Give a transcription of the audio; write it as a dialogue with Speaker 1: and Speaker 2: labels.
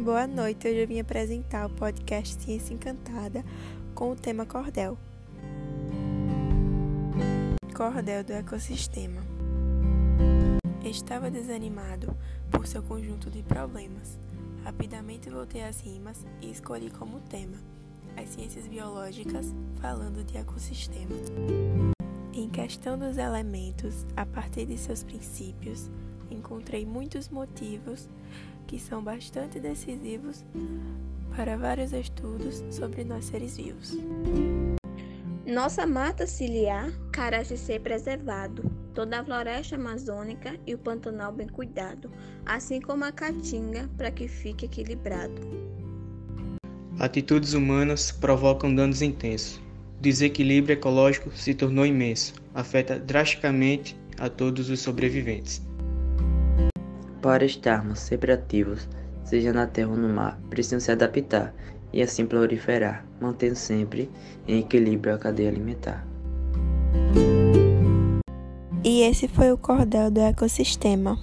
Speaker 1: Boa noite, hoje eu vim apresentar o podcast Ciência Encantada com o tema cordel. Cordel do ecossistema. Estava desanimado por seu conjunto de problemas. Rapidamente voltei às rimas e escolhi como tema as ciências biológicas falando de ecossistema. Questão dos elementos, a partir de seus princípios, encontrei muitos motivos que são bastante decisivos para vários estudos sobre nós seres vivos.
Speaker 2: Nossa mata ciliar carece ser preservado, toda a floresta amazônica e o pantanal bem cuidado, assim como a caatinga para que fique equilibrado.
Speaker 3: Atitudes humanas provocam danos intensos. O desequilíbrio ecológico se tornou imenso, afeta drasticamente a todos os sobreviventes.
Speaker 4: Para estarmos sempre ativos, seja na terra ou no mar, precisam se adaptar e assim proliferar, mantendo sempre em equilíbrio a cadeia alimentar.
Speaker 1: E esse foi o cordel do ecossistema.